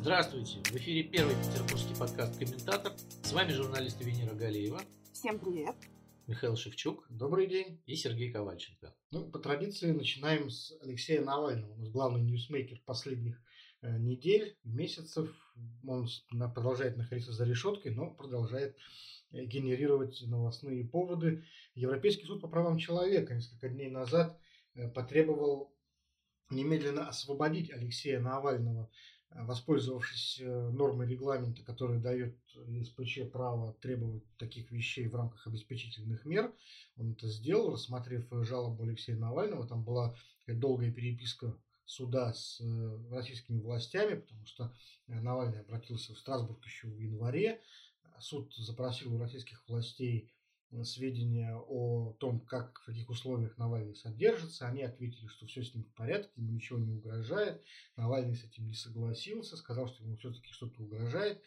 Здравствуйте! В эфире первый петербургский подкаст «Комментатор». С вами журналист Венера Галеева. Всем привет! Михаил Шевчук. Добрый день. И Сергей Ковальченко. Ну, по традиции начинаем с Алексея Навального. У нас главный ньюсмейкер последних э, недель, месяцев. Он продолжает находиться за решеткой, но продолжает э, генерировать новостные поводы. Европейский суд по правам человека несколько дней назад э, потребовал немедленно освободить Алексея Навального воспользовавшись э, нормой регламента, которая дает СПЧ право требовать таких вещей в рамках обеспечительных мер, он это сделал, рассмотрев жалобу Алексея Навального. Там была долгая переписка суда с э, российскими властями, потому что э, Навальный обратился в Страсбург еще в январе. Суд запросил у российских властей сведения о том, как, в каких условиях Навальный содержится. Они ответили, что все с ним в порядке, ему ничего не угрожает. Навальный с этим не согласился, сказал, что ему все-таки что-то угрожает.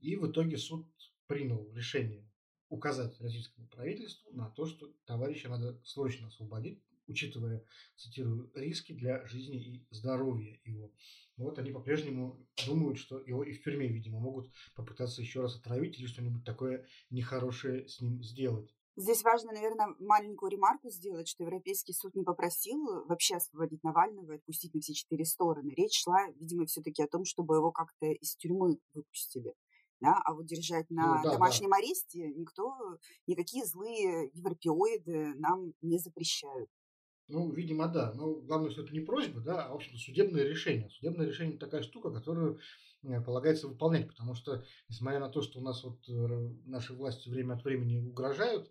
И в итоге суд принял решение указать российскому правительству на то, что товарища надо срочно освободить, учитывая, цитирую, риски для жизни и здоровья его. Вот они по-прежнему думают, что его и в тюрьме, видимо, могут попытаться еще раз отравить или что-нибудь такое нехорошее с ним сделать. Здесь важно, наверное, маленькую ремарку сделать, что Европейский суд не попросил вообще освободить Навального и отпустить на все четыре стороны. Речь шла, видимо, все-таки о том, чтобы его как-то из тюрьмы выпустили. Да? А вот держать на ну, да, домашнем да. аресте никто, никакие злые европеоиды нам не запрещают. Ну, видимо, да. Но главное, что это не просьба, да, а, в общем судебное решение. Судебное решение – такая штука, которую э, полагается выполнять, потому что, несмотря на то, что у нас вот э, наши власти время от времени угрожают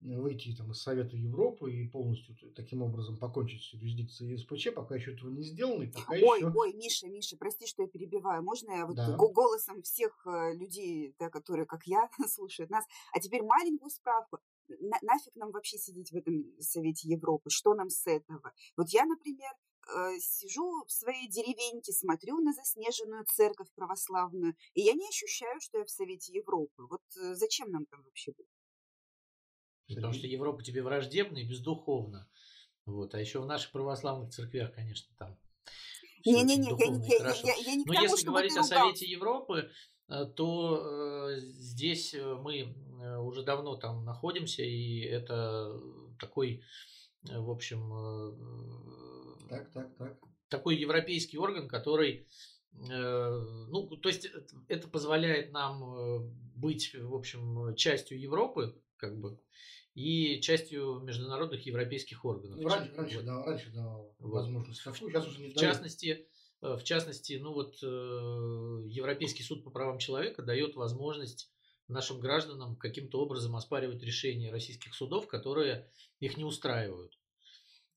э, выйти там, из Совета Европы и полностью таким образом покончить с юрисдикцией СПЧ, пока еще этого не сделано. И пока ой, еще... ой, Миша, Миша, прости, что я перебиваю. Можно я вот да. голосом всех людей, да, которые, как я, слушают нас, а теперь маленькую справку на, нафиг нам вообще сидеть в этом Совете Европы? Что нам с этого? Вот я, например, э, сижу в своей деревеньке, смотрю на заснеженную церковь православную, и я не ощущаю, что я в Совете Европы. Вот э, зачем нам там вообще быть? Потому что Европа тебе враждебна и бездуховна. Вот. А еще в наших православных церквях, конечно, там не-не-не, я, я, я, я не Но тому, если говорить о Совете Европы, э, то э, здесь мы уже давно там находимся, и это такой, э, в общем, э, так, так, так. такой европейский орган, который, ну, то есть это позволяет нам быть, в общем, частью Европы, как бы, и частью международных европейских органов. Ну, раньше, раньше, вот. да, раньше давал вот. возможность. Сейчас уже не в частности, в частности, ну вот Европейский суд по правам человека дает возможность нашим гражданам каким-то образом оспаривать решения российских судов, которые их не устраивают.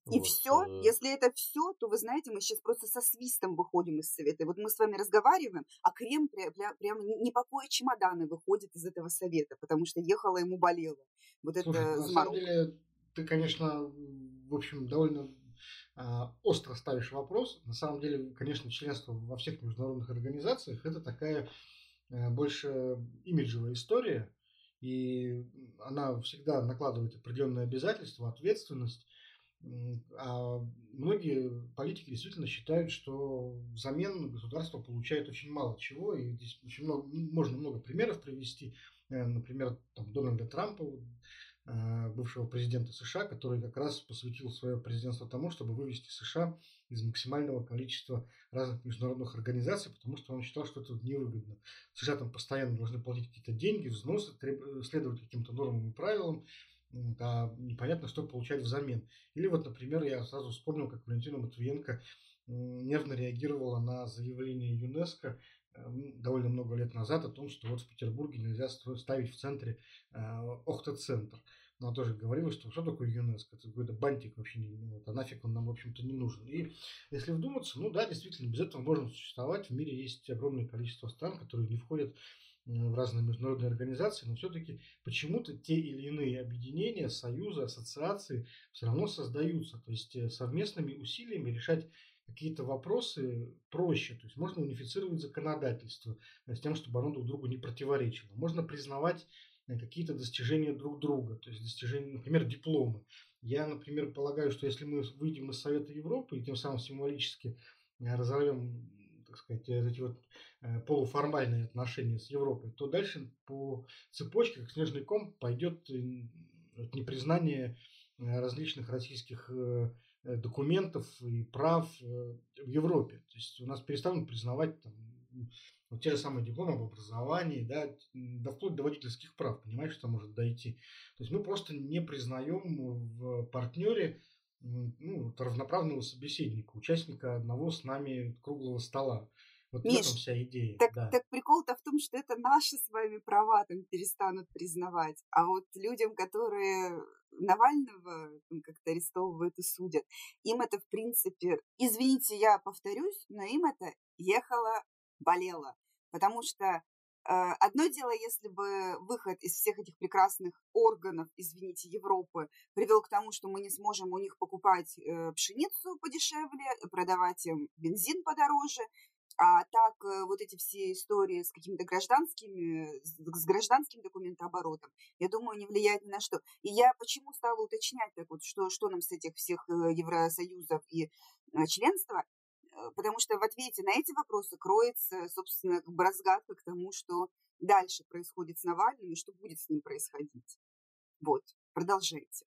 И вот. все, э. если это все, то вы знаете, мы сейчас просто со свистом выходим из совета. И вот мы с вами разговариваем, а Крем прям, прям не по кое чемоданы выходит из этого совета, потому что ехала ему болела. Вот Слушай, это на самом деле, ты, конечно, в общем, довольно а, остро ставишь вопрос. На самом деле, конечно, членство во всех международных организациях это такая Э, больше имиджевая история, и она всегда накладывает определенные обязательства, ответственность. А многие политики действительно считают, что взамен государство получает очень мало чего, и здесь очень много, можно много примеров привести. Э, например, там, Дональда Трампа, Э, бывшего президента США, который как раз посвятил свое президентство тому, чтобы вывести США из максимального количества разных международных организаций, потому что он считал, что это невыгодно. США там постоянно должны платить какие-то деньги, взносы, следовать каким-то нормам и правилам, а непонятно, что получать взамен. Или вот, например, я сразу вспомнил, как Валентина Матвиенко нервно реагировала на заявление ЮНЕСКО э, довольно много лет назад о том, что вот в Петербурге нельзя ставить в центре э, Охта-центр. Но она тоже говорила, что что такое ЮНЕСКО? Это какой-то бантик вообще, ну, вот, а нафиг он нам, в общем-то, не нужен. И если вдуматься, ну да, действительно, без этого можно существовать. В мире есть огромное количество стран, которые не входят в разные международные организации, но все-таки почему-то те или иные объединения, союзы, ассоциации все равно создаются. То есть э, совместными усилиями решать какие-то вопросы проще. То есть можно унифицировать законодательство с тем, чтобы оно друг другу не противоречило. Можно признавать э, какие-то достижения друг друга, то есть достижения, например, дипломы. Я, например, полагаю, что если мы выйдем из Совета Европы и тем самым символически э, разорвем так сказать, эти вот полуформальные отношения с Европой, то дальше по цепочке, как снежный ком, пойдет непризнание различных российских документов и прав в Европе. То есть у нас перестанут признавать там, вот те же самые дипломы об образовании, да, да вплоть до водительских прав, понимаешь, что может дойти. То есть мы просто не признаем в партнере ну, равноправного собеседника, участника одного с нами круглого стола. Вот Миш, в этом вся идея. Так, да. так прикол-то в том, что это наши с вами права там перестанут признавать. А вот людям, которые Навального как-то арестовывают и судят, им это, в принципе, извините, я повторюсь, но им это ехало, болело. Потому что э, одно дело, если бы выход из всех этих прекрасных органов, извините, Европы привел к тому, что мы не сможем у них покупать э, пшеницу подешевле, продавать им бензин подороже, а так э, вот эти все истории с какими-то гражданскими, с гражданским документооборотом, я думаю, не влияет ни на что. И я почему стала уточнять так вот, что, что нам с этих всех Евросоюзов и членства, Э, потому что в ответе на эти вопросы кроется, собственно, разгадка к тому, что дальше происходит с Навальным и что будет с ним происходить. Вот, продолжайте.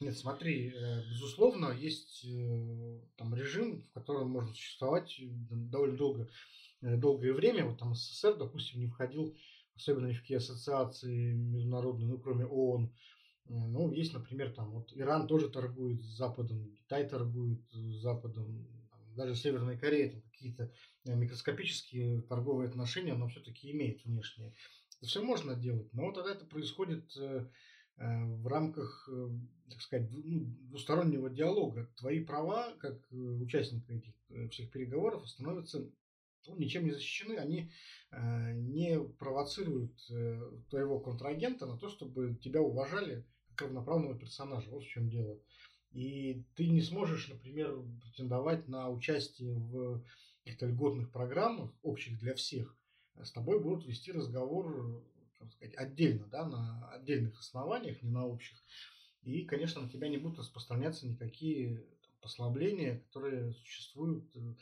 Нет, смотри, э, безусловно, есть э, там режим, в котором можно существовать довольно долго, долгое время. Вот там СССР, допустим, не входил, особенно ни в какие ассоциации международные, ну, кроме ООН. Ну, есть, например, там вот Иран тоже торгует с Западом, Китай торгует с Западом, даже Северная Корея там какие-то э, микроскопические торговые отношения, но все-таки имеет внешние. Это все можно делать, но тогда это происходит э, э, в рамках, так сказать, ну, двустороннего диалога. Твои права, как участника этих всех переговоров, становятся ну, ничем не защищены, они не провоцируют твоего контрагента на то, чтобы тебя уважали как равноправного персонажа. Вот в чем дело. И ты не сможешь, например, претендовать на участие в каких-то льготных программах, общих для всех. С тобой будут вести разговор, как сказать, отдельно, да, на отдельных основаниях, не на общих. И, конечно, на тебя не будут распространяться никакие послабления, которые существуют э,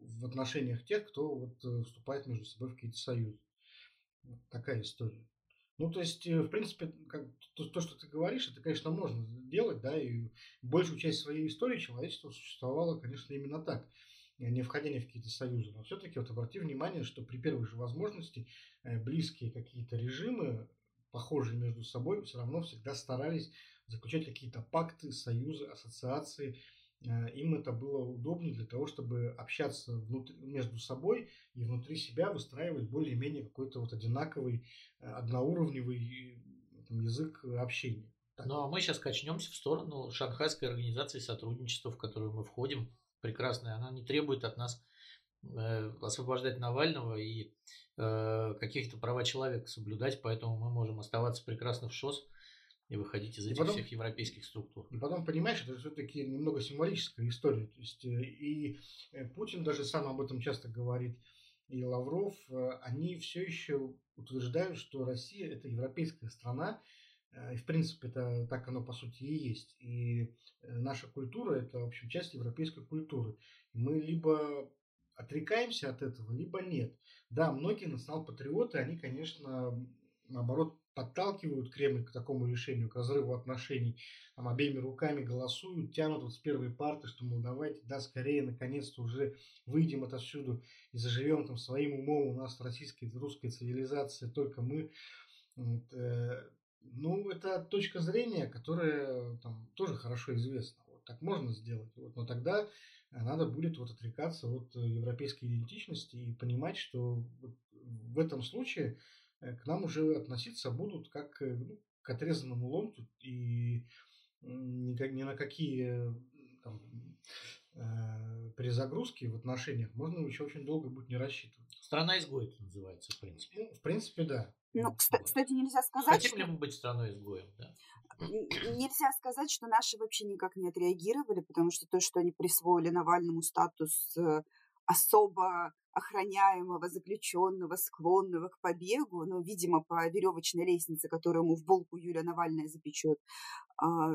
в отношениях тех, кто вот э, вступает между собой в какие-то союзы. Вот такая история. Ну, то есть, э, в принципе, как, то, то, что ты говоришь, это, конечно, можно делать, да, и большую часть своей истории человечество существовало, конечно, именно так, не входя в какие-то союзы. Но все-таки вот обрати внимание, что при первой же возможности э, близкие какие-то режимы, похожие между собой, все равно всегда старались заключать какие-то пакты, союзы, ассоциации, Э, им это было удобнее для того, чтобы общаться внутри, между собой и внутри себя выстраивать более-менее какой-то вот одинаковый, э, одноуровневый там, язык общения. Так. Ну а мы сейчас качнемся в сторону Шанхайской организации сотрудничества, в которую мы входим. Прекрасная. Она не требует от нас э, освобождать Навального и э, каких-то права человека соблюдать, поэтому мы можем оставаться прекрасно в ШОС и выходить из этих потом, всех европейских структур. И потом, понимаешь, это все-таки немного символическая история. То есть, э, и Путин даже сам об этом часто говорит, и Лавров, они все еще утверждают, что Россия – это европейская страна, и, в принципе, это так оно, по сути, и есть. И наша культура – это, в общем, часть европейской культуры. мы либо отрекаемся от этого, либо нет. Да, многие национал-патриоты, они, конечно, наоборот, подталкивают Кремль к такому решению, к разрыву отношений, там, обеими руками голосуют, тянут вот с первой парты, что, мол, давайте, да, скорее, наконец-то уже выйдем отовсюду и заживем там своим умом, у нас российская, русская цивилизация, только мы. Вот, э, ну, это точка зрения, которая там тоже хорошо известна. Вот так можно сделать. Вот, но тогда надо будет вот отрекаться от европейской идентичности и понимать, что вот в этом случае Э, к нам уже относиться будут как э, ну, к отрезанному ломту и ни, ни на какие там, э, перезагрузки в отношениях можно еще очень долго будет не рассчитывать. Страна изгоя это называется, в принципе. Ну, в принципе, да. Ну, кстати, нельзя сказать, Хотим что... ли мы быть страной изгоем, да? Нельзя сказать, что наши вообще никак не отреагировали, потому что то, что они присвоили Навальному статус особо охраняемого заключенного, склонного к побегу, ну, видимо, по веревочной лестнице, которую ему в булку Юлия Навальная запечет, а,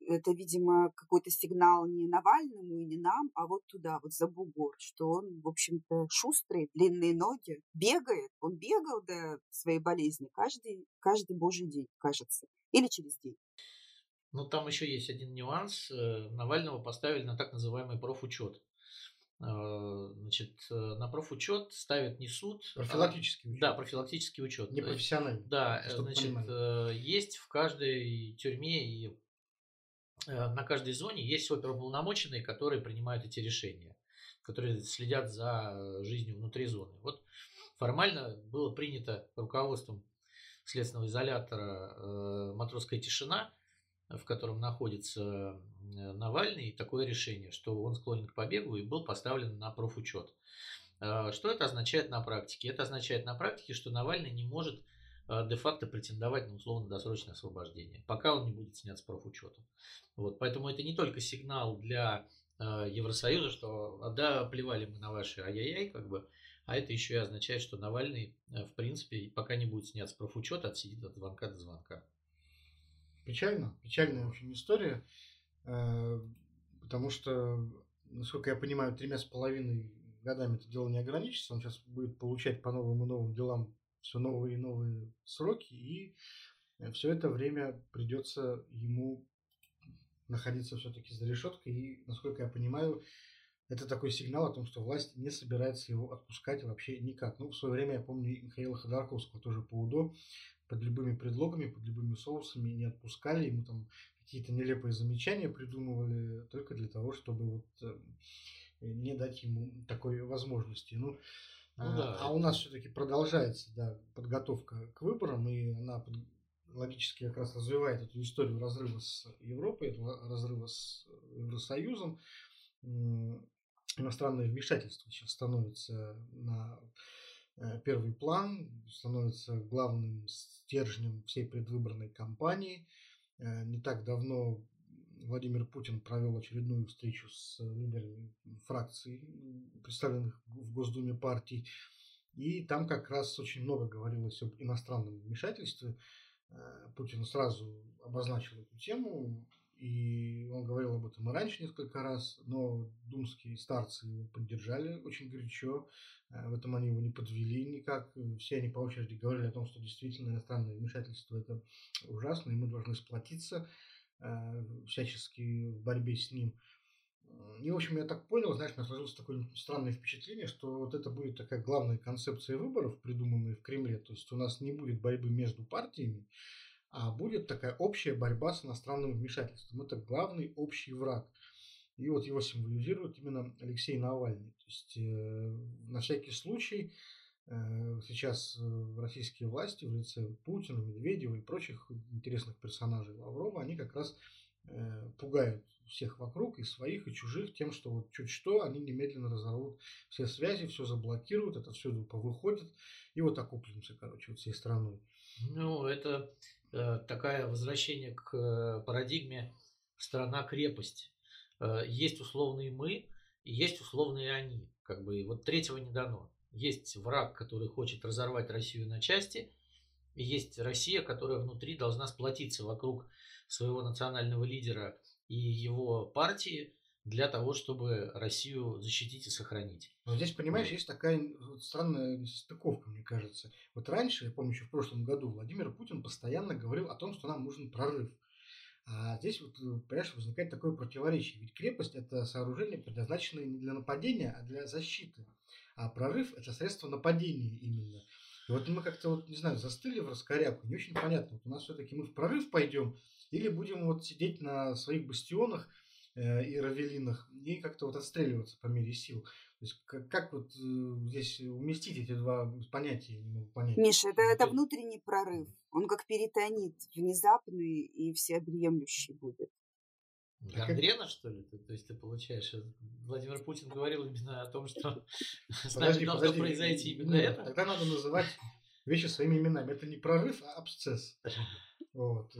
это, видимо, какой-то сигнал не Навальному и не нам, а вот туда, вот за бугор, что он, в общем-то, шустрый, длинные ноги, бегает. Он бегал до своей болезни каждый, каждый божий день, кажется, или через день. Ну, там еще есть один нюанс. Э, Навального поставили на так называемый профучет. Э, значит, э, на профучет ставят не суд. А профилактический учет. Да, профилактический учет. Не профессиональный. Да, значит, понимали. есть в каждой тюрьме и на каждой зоне есть оперуполномоченные, которые принимают эти решения, которые следят за жизнью внутри зоны. Вот формально было принято руководством следственного изолятора «Матросская тишина», в котором находится Навальный, такое решение, что он склонен к побегу и был поставлен на профучет. Что это означает на практике? Это означает на практике, что Навальный не может де-факто претендовать на условно-досрочное освобождение, пока он не будет снят с профучета. Вот, поэтому это не только сигнал для а, Евросоюза, что да, плевали мы на ваши ай-яй-яй, как бы, а это еще и означает, что Навальный, в принципе, пока не будет снят с профучета, отсидит от звонка до звонка. Печально, печальная, в общем, история, э, потому что, насколько я понимаю, тремя с половиной годами это дело не ограничится, он сейчас будет получать по новым и новым делам все новые и новые сроки, и все это время придется ему находиться все-таки за решеткой, и, насколько я понимаю, это такой сигнал о том, что власть не собирается его отпускать вообще никак. Ну, в свое время, я помню, Михаила Ходорковского тоже по УДО под любыми предлогами, под любыми соусами не отпускали, ему там какие-то нелепые замечания придумывали только для того, чтобы вот э, не дать ему такой возможности. Ну, ну а, да. а у нас все-таки продолжается да, подготовка к выборам, и она под, логически как раз развивает эту историю разрыва с Европой, этого разрыва с Евросоюзом. Иностранное вмешательство сейчас становится на Э, первый план, становится главным стержнем всей предвыборной кампании. Э, не так давно Владимир Путин провел очередную встречу с лидерами фракций, представленных в Госдуме партий. И там как раз очень много говорилось об иностранном вмешательстве. Э, Путин сразу обозначил эту тему, и он говорил об этом и раньше несколько раз, но думские старцы его поддержали очень горячо. Э, в этом они его не подвели никак. Все они по очереди говорили о том, что действительно иностранное вмешательство это ужасно, и мы должны сплотиться э, всячески в борьбе с ним. И, в общем, я так понял, знаешь, у меня сложилось такое странное впечатление, что вот это будет такая главная концепция выборов, придуманная в Кремле. То есть у нас не будет борьбы между партиями, а будет такая общая борьба с иностранным вмешательством. Это главный общий враг. И вот его символизирует именно Алексей Навальный. То есть э, на всякий случай э, сейчас э, российские власти в лице Путина, Медведева и прочих интересных персонажей Лаврова, они как раз э, пугают всех вокруг, и своих, и чужих, тем, что вот чуть что, они немедленно разорвут все связи, все заблокируют, это все повыходит, и вот окуплимся, короче, вот всей страной. Ну, это э, такое возвращение к э, парадигме страна-крепость. Э, есть условные мы, и есть условные они. Как бы вот третьего не дано. Есть враг, который хочет разорвать Россию на части, и есть Россия, которая внутри должна сплотиться вокруг своего национального лидера и его партии для того, чтобы Россию защитить и сохранить. Но здесь, понимаешь, есть такая странная несостыковка, мне кажется. Вот раньше, я помню, еще в прошлом году Владимир Путин постоянно говорил о том, что нам нужен прорыв. А здесь, вот, понимаешь, возникает такое противоречие. Ведь крепость – это сооружение, предназначенное не для нападения, а для защиты. А прорыв – это средство нападения именно. И вот мы как-то, вот, не знаю, застыли в раскоряку, не очень понятно. Вот у нас все-таки мы в прорыв пойдем или будем вот сидеть на своих бастионах э, и равелинах и как-то вот отстреливаться по мере сил. То есть как, как вот э, здесь уместить эти два понятия, я не могу понять. Миша, это, это внутренний прорыв. Он как перитонит, внезапный и всеобъемлющий будет. Гангрена, что ли? То, то есть ты получаешь... Э, Владимир Путин говорил именно о том, что с нами должно произойти именно Нет, это. Тогда надо называть вещи своими именами. Это не прорыв, а абсцесс. Вот.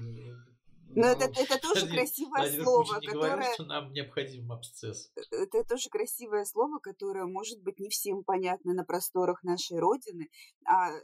Э, но ну, это, это тоже Владимир, красивое Владимир слово, Путин которое... говорил, что нам необходим абсцесс. Э, это тоже красивое слово, которое, может быть, не всем понятно на просторах нашей Родины. А э,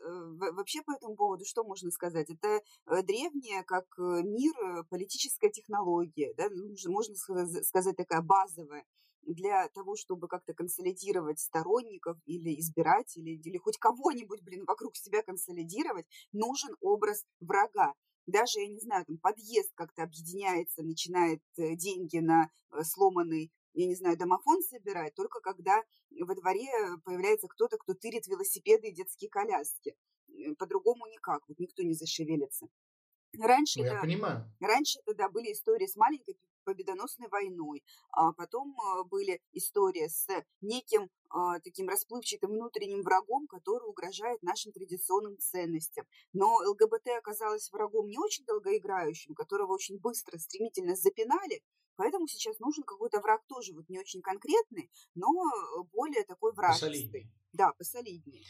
вообще по этому поводу что можно сказать? Это э, древняя, как мир, политическая технология, да? можно сказать, такая базовая для того, чтобы как-то консолидировать сторонников или избирателей, или хоть кого-нибудь, блин, вокруг себя консолидировать, нужен образ врага даже, я не знаю, там подъезд как-то объединяется, начинает э, деньги на э, сломанный я не знаю, домофон собирать, только когда во дворе появляется кто-то, кто тырит велосипеды и детские коляски. Э, по-другому никак, вот никто не зашевелится. Раньше, ну, это, я понимаю. раньше тогда были истории с маленькой победоносной войной. А потом а, были истории с неким а, таким расплывчатым внутренним врагом, который угрожает нашим традиционным ценностям. Но ЛГБТ оказалось врагом не очень долгоиграющим, которого очень быстро, стремительно запинали, Поэтому сейчас нужен какой-то враг тоже вот не очень конкретный, но более такой вражеский. Посолиднее. Да, посолиднее.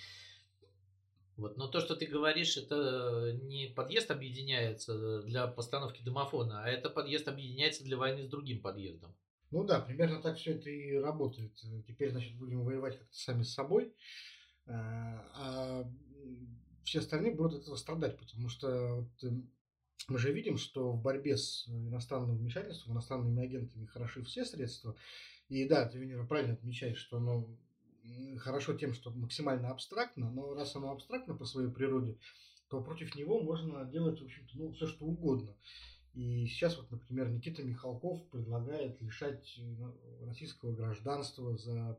Вот. Но то, что ты говоришь, это не подъезд объединяется для постановки домофона, а это подъезд объединяется для войны с другим подъездом. Ну да, примерно так все это и работает. Теперь, значит, будем воевать как-то сами с собой, а, а все остальные будут от этого страдать, потому что вот эм, мы же видим, что в борьбе с иностранным вмешательством, иностранными агентами хороши все средства. И да, ты, Венера, правильно отмечаешь, что оно хорошо тем, что максимально абстрактно, но раз оно абстрактно по своей природе, то против него можно делать, в общем-то, ну, все что угодно. И сейчас вот, например, Никита Михалков предлагает лишать э, российского гражданства за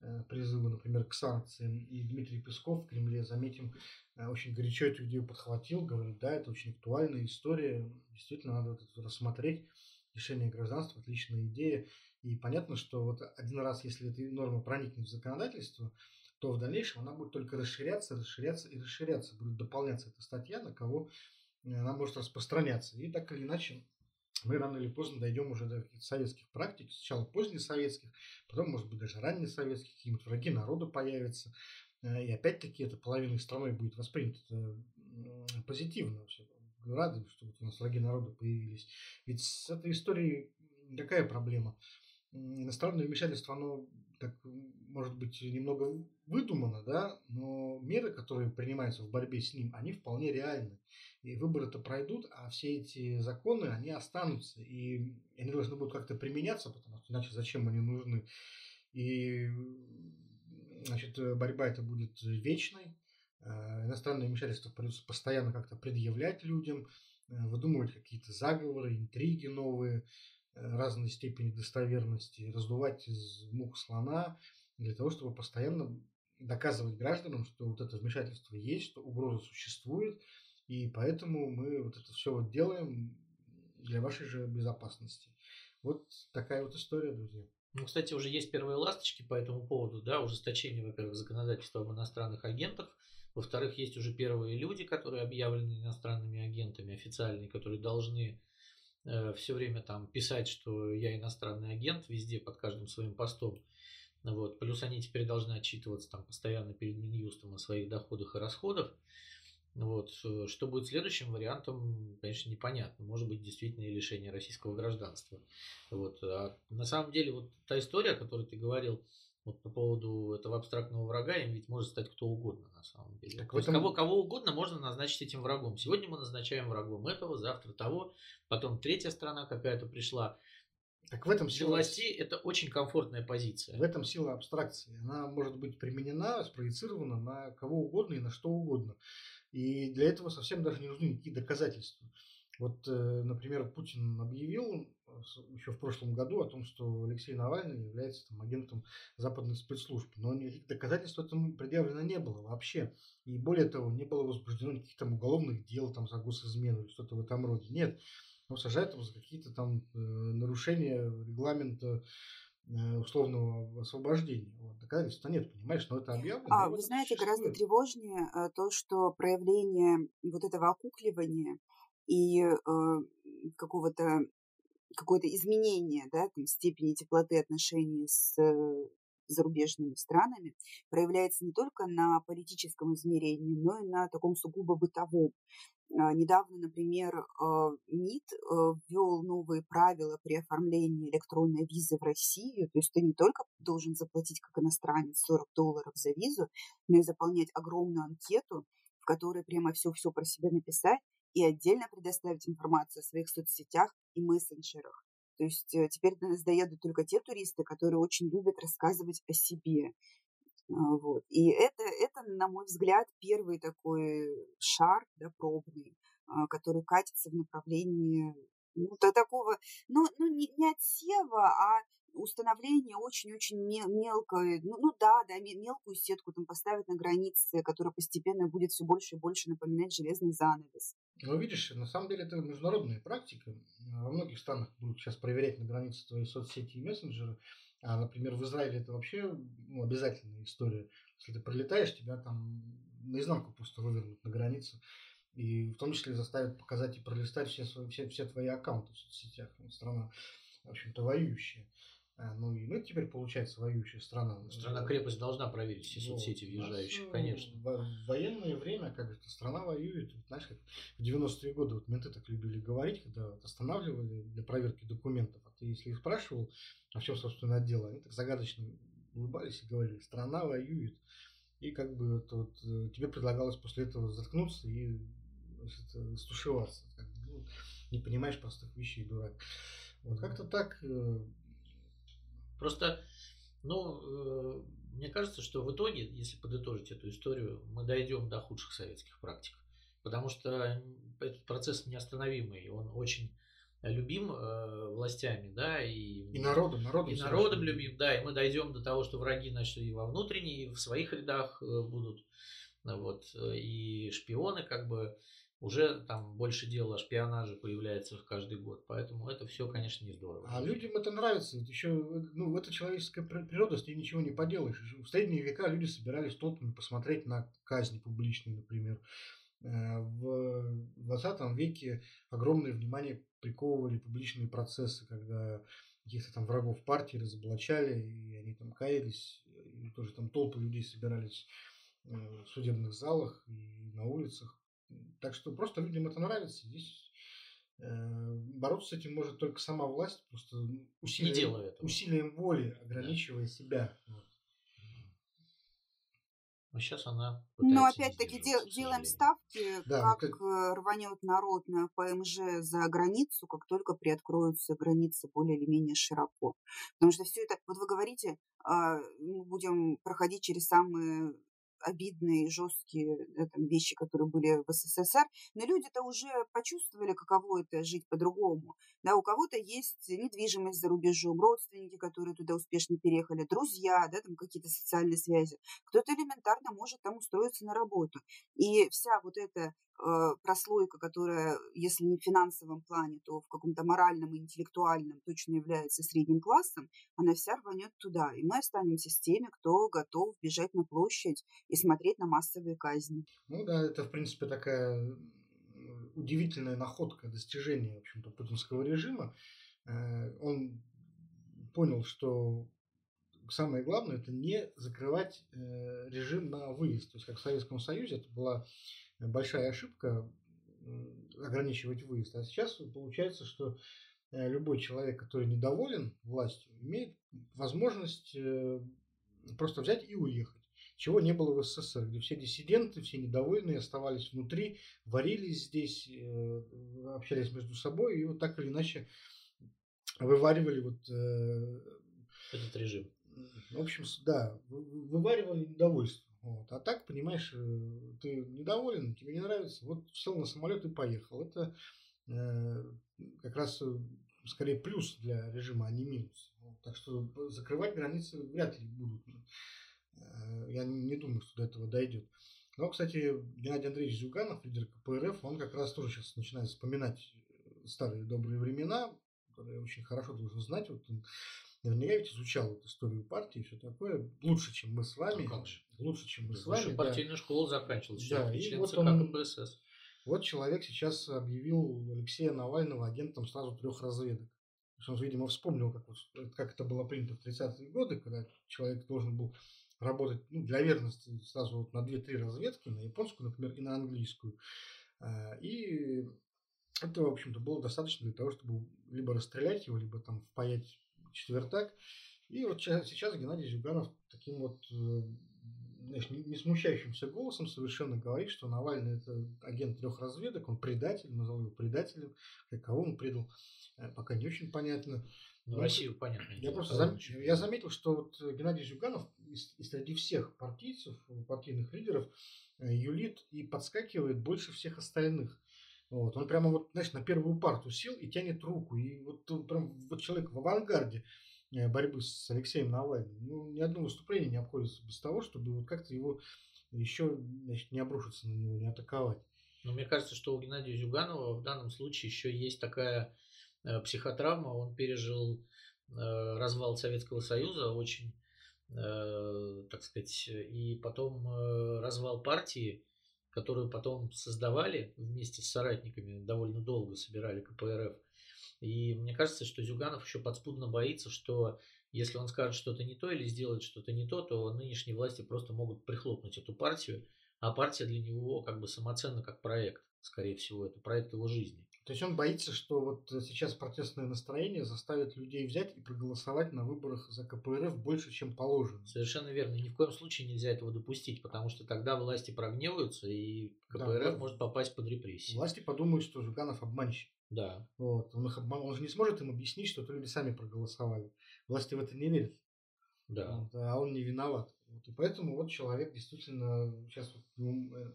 э, призывы, например, к санкциям. И Дмитрий Песков в Кремле, заметим, э, очень горячо эту идею подхватил, говорит, да, это очень актуальная история, действительно надо это рассмотреть. Лишение гражданства – отличная идея. И понятно, что вот один раз, если эта норма проникнет в законодательство, то в дальнейшем она будет только расширяться, расширяться и расширяться. Будет дополняться эта статья, на кого э, она может распространяться. И так или иначе мы рано или поздно дойдем уже до каких-то советских практик, сначала позднесоветских, потом, может быть, даже раннесоветских, какие-нибудь враги народа появятся. Э, и опять-таки это половиной страной будет воспринято позитивно. Все рады, что вот у нас враги народа появились. Ведь с этой историей какая проблема? Иностранное вмешательство, оно так, может быть немного выдумано, да, но меры, которые принимаются в борьбе с ним, они вполне реальны. И выборы-то пройдут, а все эти законы, они останутся, и они должны будут как-то применяться, потому что иначе зачем они нужны. И значит, борьба это будет вечной. Э, иностранное вмешательство придется постоянно как-то предъявлять людям, э, выдумывать какие-то заговоры, интриги новые, разной степени достоверности, раздувать из мух слона для того, чтобы постоянно доказывать гражданам, что вот это вмешательство есть, что угроза существует, и поэтому мы вот это все вот делаем для вашей же безопасности. Вот такая вот история, друзья. Ну, кстати, уже есть первые ласточки по этому поводу, да, ужесточение, во-первых, законодательства об иностранных агентах, во-вторых, есть уже первые люди, которые объявлены иностранными агентами, официальные, которые должны все время там писать, что я иностранный агент везде под каждым своим постом. Вот. Плюс они теперь должны отчитываться там постоянно перед Минюстом о своих доходах и расходах. Вот. Э, что будет следующим вариантом, конечно, непонятно. Может быть, действительно и лишение российского гражданства. Вот. А на самом деле, вот та история, о которой ты говорил, вот по поводу этого абстрактного врага, им ведь может стать кто угодно на самом деле. Так То этом... есть кого, кого угодно можно назначить этим врагом. Сегодня мы назначаем врагом этого, завтра того, потом третья страна какая-то пришла. Так в этом Для сила... власти это очень комфортная позиция. В этом сила абстракции. Она может быть применена, спроецирована на кого угодно и на что угодно. И для этого совсем даже не нужны никакие доказательства. Вот, э, например, Путин объявил э, еще в прошлом году о том, что Алексей Навальный является там, агентом западных спецслужб. Но никаких доказательств этому предъявлено не было вообще. И более того, не было возбуждено никаких там уголовных дел там, за госизмену или что-то в этом роде. Нет. Он сажает его за какие-то там э, нарушения регламента условного освобождения. Вот. Доказательств нет, понимаешь, но это объявлено. А, вы знаете, гораздо тревожнее то, что проявление вот этого окукливания и э, какого-то какое-то изменение да, там, степени теплоты отношений с, зарубежными странами проявляется не только на политическом измерении, но и на таком сугубо бытовом. А, недавно, например, а, МИД ввел новые правила при оформлении электронной визы в Россию. То есть ты не только должен заплатить как иностранец 40 долларов за визу, но и заполнять огромную анкету, в которой прямо все-все про себя написать и отдельно предоставить информацию о своих соцсетях и мессенджерах. То есть э, теперь до нас доедут только те туристы, которые очень любят рассказывать о себе. А, вот. И это, это, на мой взгляд, первый такой шар да, пробный, а, который катится в направлении ну, такого, ну, ну не, не отсева, а установление очень-очень мелкой, ну, ну да, да, мелкую сетку там поставить на границе, которая постепенно будет все больше и больше напоминать железный занавес. Ну, видишь, на самом деле это международная практика. Во многих странах будут сейчас проверять на границе твои соцсети и мессенджеры. А, например, в Израиле это вообще ну, обязательная история. Если ты прилетаешь, тебя там наизнанку просто вывернут на границе. И в том числе заставят показать и пролистать все, все, все твои аккаунты в соцсетях. Страна, в общем-то, воюющая. А, ну и мы теперь, получается, воюющая страна. Страна-крепость должна проверить все вот. соцсети въезжающих, ну, конечно. В, военное время, как это, страна воюет. Вот, знаешь, как в 90-е годы вот менты так любили говорить, когда вот останавливали для проверки документов. А ты, если их спрашивал, а в чем, собственно, отдел, они так загадочно улыбались и говорили, страна воюет. И как бы это вот, э, тебе предлагалось после этого заткнуться и это, стушеваться. Как ну, не понимаешь простых вещей, дурак. Вот как-то так э, Просто, ну, э, мне кажется, что в итоге, если подытожить эту историю, мы дойдем до худших советских практик. Потому что этот процесс неостановимый, он очень любим э, властями, да, и, и народом, народом, и народом любим, да, и мы дойдем до того, что враги, значит, и во внутренней, и в своих рядах э, будут, вот, и шпионы, как бы, уже там больше дела о шпионаже появляется каждый год. Поэтому это все, конечно, не здорово. А людям это нравится. Это еще, ну, это человеческая природа, с ней ничего не поделаешь. В средние века люди собирались толпами посмотреть на казни публичные, например. Э, в 20 веке огромное внимание приковывали публичные процессы, когда каких-то там врагов партии разоблачали, и они там каялись, и тоже там толпы людей собирались э, в судебных залах и на улицах. Так что просто людям это нравится. Здесь э, бороться с этим может только сама власть, просто усилием, усилием воли, ограничивая да. себя. Но сейчас она Но опять-таки дел, делаем ставки, да, как, как э, рванет народ на ПМЖ за границу, как только приоткроются границы более или менее широко. Потому что все это, вот вы говорите, а, мы будем проходить через самые обидные, жесткие да, там, вещи, которые были в СССР, но люди-то уже почувствовали, каково это жить по-другому. Да, у кого-то есть недвижимость за рубежом, родственники, которые туда успешно переехали, друзья, да, там какие-то социальные связи. Кто-то элементарно может там устроиться на работу. И вся вот эта прослойка, которая, если не в финансовом плане, то в каком-то моральном и интеллектуальном точно является средним классом, она вся рванет туда. И мы останемся с теми, кто готов бежать на площадь и смотреть на массовые казни. Ну да, это, в принципе, такая удивительная находка, достижение, в общем-то, путинского режима. Э, он понял, что самое главное это не закрывать э, режим на выезд. То есть, как в Советском Союзе, это была большая ошибка ограничивать выезд. А сейчас получается, что э, любой человек, который недоволен властью, имеет возможность просто взять и уехать чего не было в СССР, где все диссиденты, все недовольные оставались внутри, варились здесь, э, общались между собой и вот так или иначе вываривали вот э, этот режим. В общем, да, вываривали недовольство. Вот. А так, понимаешь, э, ты недоволен, тебе не нравится, вот сел на самолет и поехал. Это э, как раз скорее плюс для режима, а не минус. Вот. Так что закрывать границы вряд ли будут. Э, я не думаю, что до этого дойдет. Но, кстати, Геннадий Андреевич Зюганов, лидер КПРФ, он как раз тоже сейчас начинает вспоминать старые добрые времена, которые очень хорошо должен знать. Вот он наверняка ведь изучал эту историю партии и все такое. Лучше, чем мы с вами. Ну. Лучше, чем мы да, с вами. партийную да. школу заканчивал. Да, и вот он, Вот человек сейчас объявил Алексея Навального агентом сразу трех разведок. он, видимо, вспомнил, как, вот, как это было принято в 30-е годы, когда человек должен был работать ну, для верности сразу вот на 2-3 разведки, на японскую, например, и на английскую. А, и это, в общем-то, было достаточно для того, чтобы либо расстрелять его, либо там впаять четвертак. И вот сейчас Геннадий Зюганов таким вот э, знаешь, не, смущающимся голосом совершенно говорит, что Навальный это агент трех разведок, он предатель, назвал его предателем, кого он предал, э, пока не очень понятно. Ну, Россию, понятно. Я просто зам... я заметил, что вот Геннадий Зюганов из, из среди всех партийцев, партийных лидеров э, юлит и подскакивает больше всех остальных. Вот. Он прямо вот, знаешь, на первую парту сел и тянет руку. И вот он прям вот человек в авангарде э, борьбы с Алексеем Навальным. Ну, ни одно выступление не обходится без того, чтобы вот как-то его еще значит, не обрушиться на него, не атаковать. Но мне кажется, что у Геннадия Зюганова в данном случае еще есть такая э, психотравма. Он пережил э, развал Советского Союза очень, э, так сказать, и потом э, развал партии которую потом создавали вместе с соратниками, довольно долго собирали КПРФ. И мне кажется, что Зюганов еще подспудно боится, что если он скажет что-то не то или сделает что-то не то, то нынешние власти просто могут прихлопнуть эту партию, а партия для него как бы самоценна как проект, скорее всего, это проект его жизни. То есть он боится, что вот сейчас протестное настроение заставит людей взять и проголосовать на выборах за КПРФ больше, чем положено. Совершенно верно. ни в коем случае нельзя этого допустить, потому что тогда власти прогневаются, и КПРФ да, может попасть под репрессии. Власти подумают, что Жуганов обманщик. Да. Вот. Он, их обман... он же не сможет им объяснить, что это люди сами проголосовали. Власти в это не верят. Да. Вот, а он не виноват. Вот, и поэтому вот человек действительно сейчас вот, ну, э,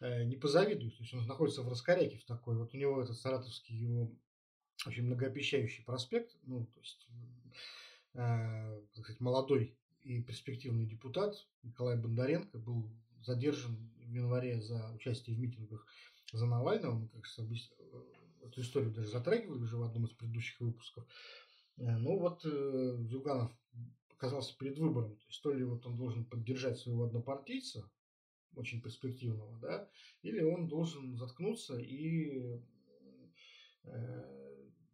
э, не позавидует. То есть он находится в раскоряке в такой. Вот у него этот саратовский его очень многообещающий проспект, ну, то есть, э, так сказать, молодой и перспективный депутат Николай Бондаренко был задержан в январе за участие в митингах за Навального. Мы, как э, эту историю даже затрагивали уже в одном из предыдущих выпусков. Ну вот Зюганов оказался перед выбором. То есть, то ли вот он должен поддержать своего однопартийца, очень перспективного, да, или он должен заткнуться и э,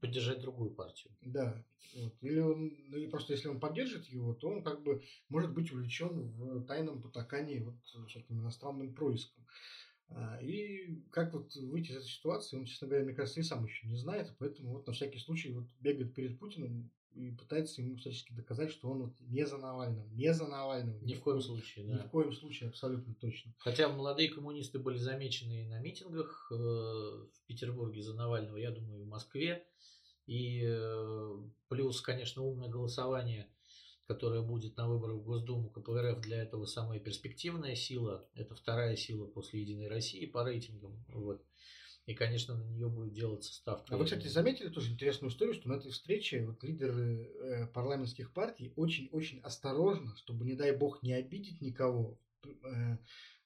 поддержать другую партию. Да. Вот. Или он, ну, и просто если он поддержит его, то он как бы может быть увлечен в тайном потакании вот всяким иностранным происком. А, и как вот выйти из этой ситуации, он, честно говоря, мне кажется, и сам еще не знает, поэтому вот на всякий случай вот бегает перед Путиным, и пытается ему всячески доказать, что он вот не за Навального, не за Навального. Ни, ни в коем случае, да. Ни в коем случае, абсолютно точно. Хотя молодые коммунисты были замечены на митингах э, в Петербурге за Навального, я думаю, в Москве. И э, плюс, конечно, умное голосование, которое будет на выборах в Госдуму КПРФ для этого самая перспективная сила. Это вторая сила после Единой России по рейтингам. Вот. И, конечно, на нее будет делаться ставка. А вы, кстати, заметили тоже интересную историю, что на этой встрече вот лидеры э, парламентских партий очень-очень осторожно, чтобы, не дай бог, не обидеть никого, э,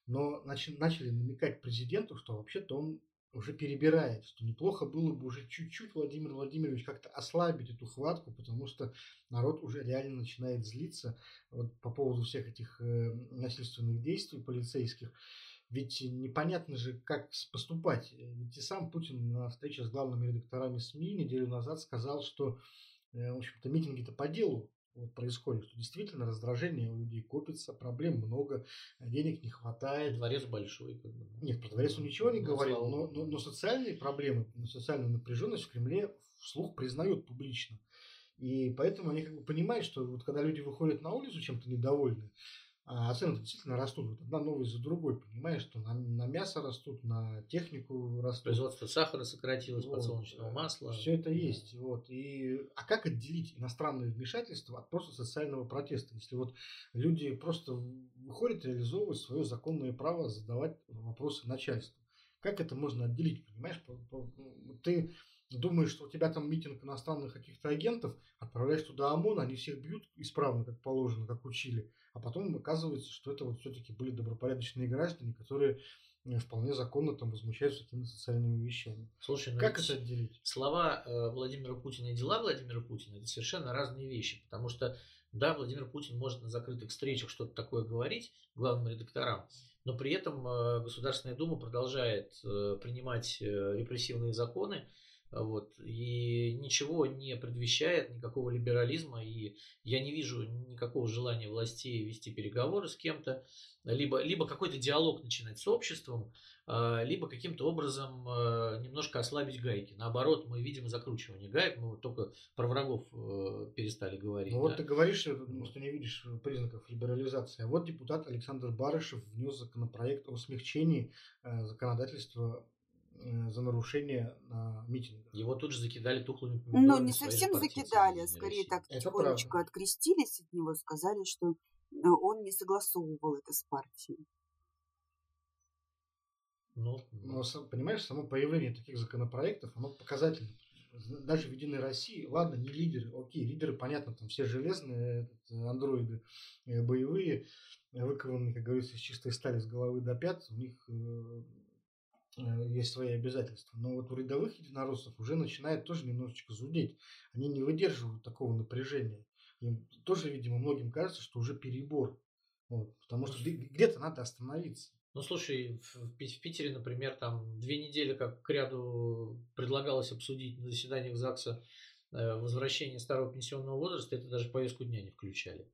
но начали, намекать президенту, что вообще-то он уже перебирает, что неплохо было бы уже чуть-чуть Владимир Владимирович как-то ослабить эту хватку, потому что народ уже реально начинает злиться вот, по поводу всех этих э, насильственных действий полицейских. Ведь непонятно же, как поступать. Ведь и сам Путин на встрече с главными редакторами СМИ неделю назад сказал, что, э, в общем-то, митинги-то по делу вот происходит, что действительно раздражение у людей копится, проблем много, денег не хватает. Дворец большой. Как бы. Нет, про дворец он ничего не ну, говорил, но, но, но социальные проблемы, социальную напряженность в Кремле вслух признают публично. И поэтому они как бы понимают, что вот когда люди выходят на улицу чем-то недовольны, а цены действительно растут. Вот одна новость за другой, понимаешь, что на, на мясо растут, на технику растут. Производство сахара сократилось, вот, подсолнечного масла. Все это да. есть. Вот. И, а как отделить иностранное вмешательство от просто социального протеста? Если вот люди просто выходят реализовывать свое законное право задавать вопросы начальству. Как это можно отделить, понимаешь? Ну, ты думаешь, что у тебя там митинг иностранных каких-то агентов, отправляешь туда ОМОН, они всех бьют исправно, как положено, как учили. А потом оказывается, что это вот все-таки были добропорядочные граждане, которые э, вполне законно там возмущаются такими социальными вещами. Слушай, ну как это отделить? Слова э, Владимира Путина и дела Владимира Путина это совершенно разные вещи, потому что да, Владимир Путин может на закрытых встречах что-то такое говорить главным редакторам, но при этом э, Государственная Дума продолжает принимать репрессивные законы, Вот. И ничего не предвещает никакого либерализма, и я не вижу никакого желания властей вести переговоры с кем-то, либо, либо какой-то диалог начинать с обществом, а, либо каким-то образом а, немножко ослабить гайки. Наоборот, мы видим закручивание гаек, мы вот только про врагов э, перестали говорить. Ну да? вот ты говоришь, что не видишь признаков либерализации. А вот депутат Александр Барышев внес законопроект о смягчении э, законодательства Э, за нарушение на митингах. Его тут же закидали тухлыми помидорами. Ну, не совсем закидали, а скорее так это тихонечко правда. открестились от него, сказали, что э, он не согласовывал это с партией. Ну, Но, понимаешь, само появление таких законопроектов, оно показательно. Даже в Единой России, ладно, не лидеры, окей, лидеры, понятно, там все железные, андроиды э, боевые, выкованные, как говорится, из чистой стали с головы до пят, у них Э, есть свои обязательства. Но вот у рядовых единороссов уже начинает тоже немножечко зудеть. Они не выдерживают такого напряжения. Им тоже, видимо, многим кажется, что уже перебор. Вот, потому что где-то надо остановиться. Ну, слушай, в, Питере, например, там две недели как к ряду предлагалось обсудить на заседаниях ЗАГСа э, возвращение старого пенсионного возраста, это даже повестку дня не включали.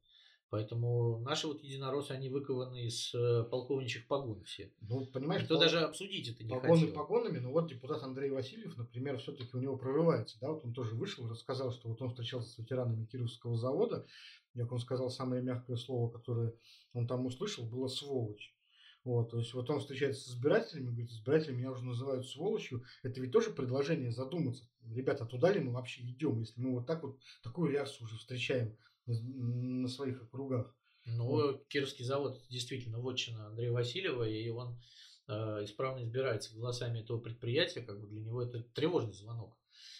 Поэтому наши вот единороссы, они выкованы из э, полковничьих погон все. Ну, понимаешь, Никто пол... даже обсудить это не погоны хотел. погонами, но вот депутат Андрей Васильев, например, все-таки у него прорывается. Да, вот он тоже вышел, рассказал, что вот он встречался с ветеранами Кировского завода, как он сказал, самое мягкое слово, которое он там услышал, было «сволочь». Вот, то есть вот он встречается с избирателями, говорит, избиратели меня уже называют сволочью. Это ведь тоже предложение задуматься. Ребята, туда ли мы вообще идем, если мы вот так вот такую реакцию уже встречаем на своих округах. Ну, вот. Кировский завод действительно вотчина Андрея Васильева, и он э, исправно избирается голосами этого предприятия, как бы для него это тревожный звонок.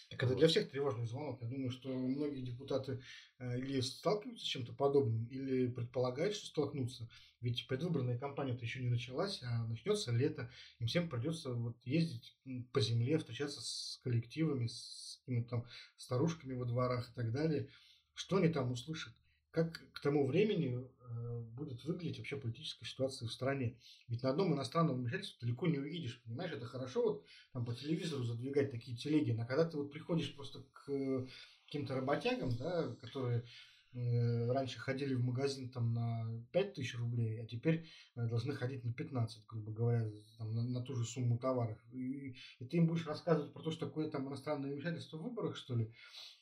Так это для всех тревожный звонок. Я думаю, что многие депутаты э, или сталкиваются с чем-то подобным, или предполагают, что столкнутся. Ведь предвыборная кампания-то еще не началась, а начнется лето. Им всем придется вот ездить по земле, встречаться с коллективами, с какими-то там старушками во дворах и так далее. Что они там услышат? Как к тому времени э, будет выглядеть вообще политическая ситуация в стране? Ведь на одном иностранном вмешательстве далеко не увидишь. Понимаешь, это хорошо вот там по телевизору задвигать такие телеги, но когда ты вот приходишь просто к э, каким-то работягам, да, которые раньше ходили в магазин там на 5 тысяч рублей, а теперь э, должны ходить на 15, грубо говоря, там, на, на ту же сумму товаров. И, и ты им будешь рассказывать про то, что такое там иностранное вмешательство в выборах, что ли,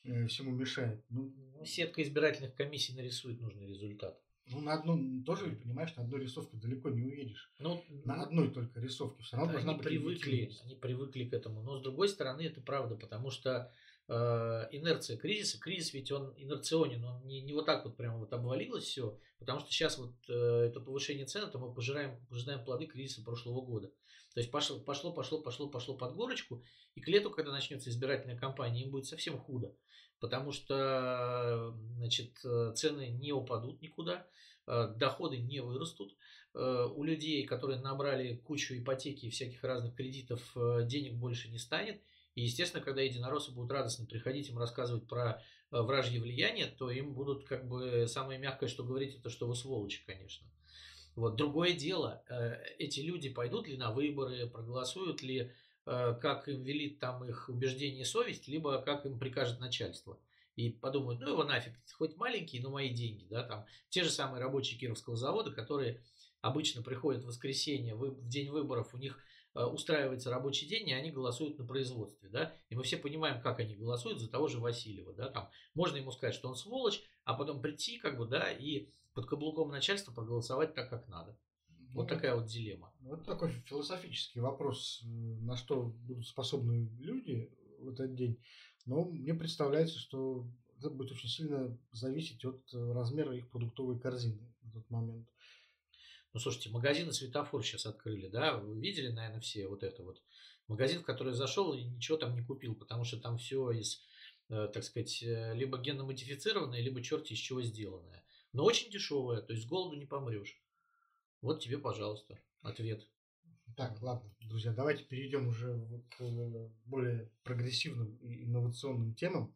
э, всему мешает. Ну, ну, Сетка избирательных комиссий нарисует нужный результат. Ну, на одном тоже, понимаешь, на одной рисовке далеко не уедешь. Ну, на ну, одной только рисовке. Все равно должна быть привыкли, Они привыкли к этому. Но с другой стороны, это правда, потому что инерция кризиса. Кризис ведь он инерционен, он не, не вот так вот прямо вот обвалилось все, потому что сейчас вот э, это повышение цен, то мы пожираем, пожираем плоды кризиса прошлого года. То есть пошло, пошло, пошло, пошло, пошло под горочку, и к лету, когда начнется избирательная кампания, им будет совсем худо, потому что значит, э, цены не упадут никуда, э, доходы не вырастут, у людей, которые набрали кучу ипотеки и всяких разных кредитов, денег больше не станет, и, естественно, когда единороссы будут радостно приходить им рассказывать про э, вражье влияние, то им будут как бы самое мягкое, что говорить, это что вы сволочи, конечно. Вот. Другое дело, э, эти люди пойдут ли на выборы, проголосуют ли, э, как им велит там их убеждение и совесть, либо как им прикажет начальство. И подумают, ну его нафиг, хоть маленькие, но мои деньги. Да, там. Те же самые рабочие Кировского завода, которые обычно приходят в воскресенье, в день выборов, у них устраивается рабочий день, и они голосуют на производстве, да, и мы все понимаем, как они голосуют за того же Васильева, да, там можно ему сказать, что он сволочь, а потом прийти, как бы, да, и под каблуком начальства проголосовать так, как надо. Вот ну, такая вот дилемма. Вот такой философический вопрос, на что будут способны люди в этот день. Но мне представляется, что это будет очень сильно зависеть от размера их продуктовой корзины в этот момент. Ну, слушайте, магазины светофор сейчас открыли, да? Вы видели, наверное, все вот это вот. Магазин, в который зашел и ничего там не купил, потому что там все из, э, так сказать, э, либо генно-модифицированное, либо черти из чего сделанное. Но очень дешевое, то есть с голоду не помрешь. Вот тебе, пожалуйста, ответ. Так, ладно, друзья, давайте перейдем уже к э, более прогрессивным и инновационным темам.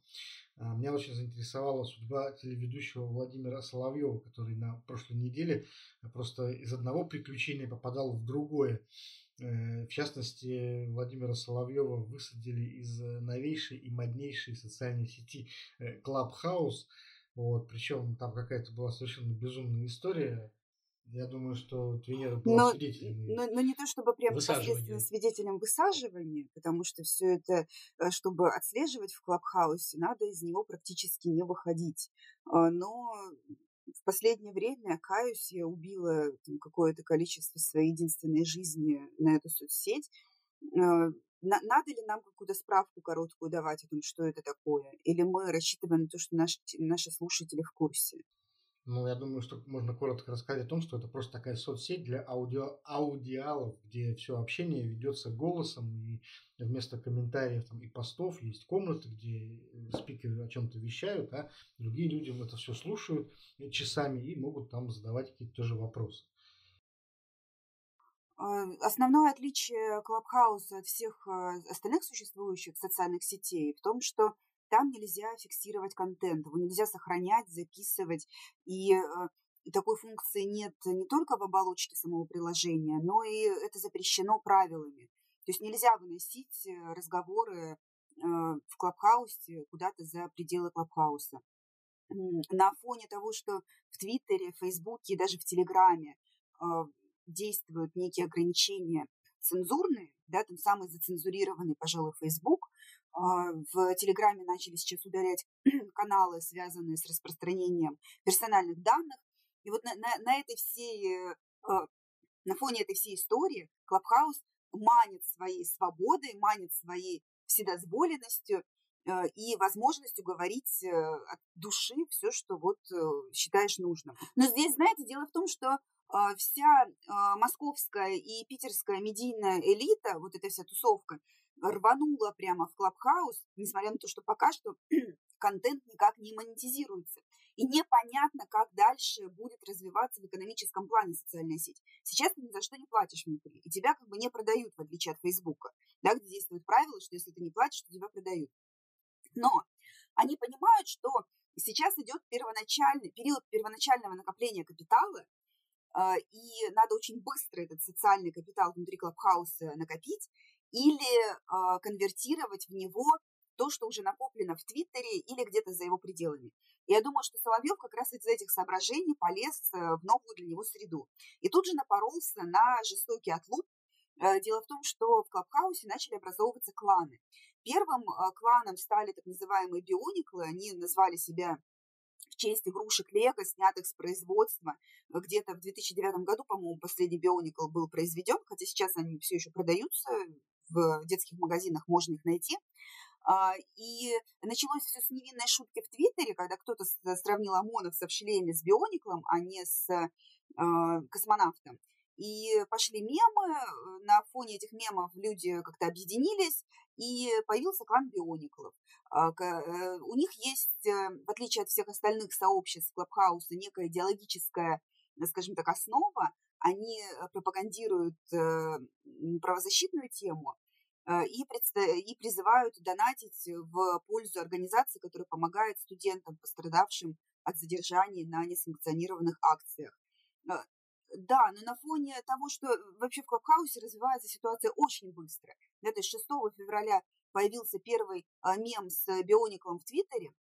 А, меня очень заинтересовала судьба телеведущего Владимира Соловьева, который на прошлой неделе просто из одного приключения попадал в другое. Э, в частности, Владимира Соловьева высадили из новейшей и моднейшей социальной сети э, Clubhouse. Вот, причем там какая-то была совершенно безумная история. Я думаю, что Венера была но, свидетелем. Но, но не то чтобы прям непосредственно свидетелем высаживания, потому что все это, э, чтобы отслеживать в Клабхаусе, надо из него практически не выходить. Но в последнее время, каюсь, я убила какое-то количество своей единственной жизни на эту соцсеть. Э, надо ли нам какую-то справку короткую давать о том, что это такое? Или мы рассчитываем на то, что наши, наши слушатели в курсе? Ну, я думаю, что можно коротко рассказать о том, что это просто такая соцсеть для аудио, аудиалов, где все общение ведется голосом, и вместо комментариев там, и постов есть комнаты, где спикеры о чем-то вещают, а другие люди это все слушают часами и могут там задавать какие-то тоже вопросы. А, основное отличие Клабхауса от всех а, остальных существующих социальных сетей в том, что там нельзя фиксировать контент, его нельзя сохранять, записывать. И э, такой функции нет не только в оболочке самого приложения, но и это запрещено правилами. То есть нельзя выносить э, разговоры э, в Клабхаусе куда-то за пределы Клабхауса. На фоне того, что в Твиттере, Фейсбуке и даже в Телеграме действуют некие ограничения цензурные, да, там самый зацензурированный, пожалуй, Фейсбук, в Телеграме начали сейчас удалять каналы, связанные с распространением персональных данных. И вот на, на, на этой всей, э, а, на фоне этой всей истории Клабхаус манит своей свободой, манит своей вседозволенностью э, и возможностью говорить э, от души все, что вот считаешь нужным. Но здесь, знаете, дело в том, что а, вся московская и питерская медийная элита, вот эта вся тусовка, рванула прямо в Клабхаус, несмотря на то, что пока что контент никак не монетизируется. И непонятно, как дальше будет развиваться в экономическом плане социальная сеть. Сейчас ты ни за что не платишь внутри, и тебя как бы не продают, в отличие от Фейсбука, да, где действует правило, что если ты не платишь, то тебя продают. Но они понимают, что сейчас идет первоначальный период первоначального накопления капитала, а, и надо очень быстро этот социальный капитал внутри Клабхауса накопить, или э, конвертировать в него то, что уже накоплено в Твиттере или где-то за его пределами. я думаю, что Соловьев как раз из этих соображений полез э, в новую для него среду. И тут же напоролся на жестокий отлуп. Э, дело в том, что в Клабхаусе начали образовываться кланы. Первым э, кланом стали так называемые биониклы. Они назвали себя в честь игрушек Лего, снятых с производства. Где-то в 2009 году, по-моему, последний Бионикл был произведен, хотя сейчас они все еще продаются в детских магазинах можно их найти. А, и началось все с невинной шутки в Твиттере, когда кто-то сравнил ОМОНовца в шлеме с Биониклом, а не с а, космонавтом. И пошли мемы, на фоне этих мемов люди как-то объединились, и появился клан биониклов. А, э, у них есть, э, в отличие от всех остальных сообществ Клабхауса, некая идеологическая, скажем так, основа, они э, пропагандируют э, правозащитную тему э, и, и призывают донатить в пользу организации, которая помогает студентам, пострадавшим от задержаний на несанкционированных акциях. Да, но на фоне того, что вообще в Клабхаусе развивается ситуация очень быстро. Да, то есть 6 февраля появился первый мем с Биониклом в Твиттере,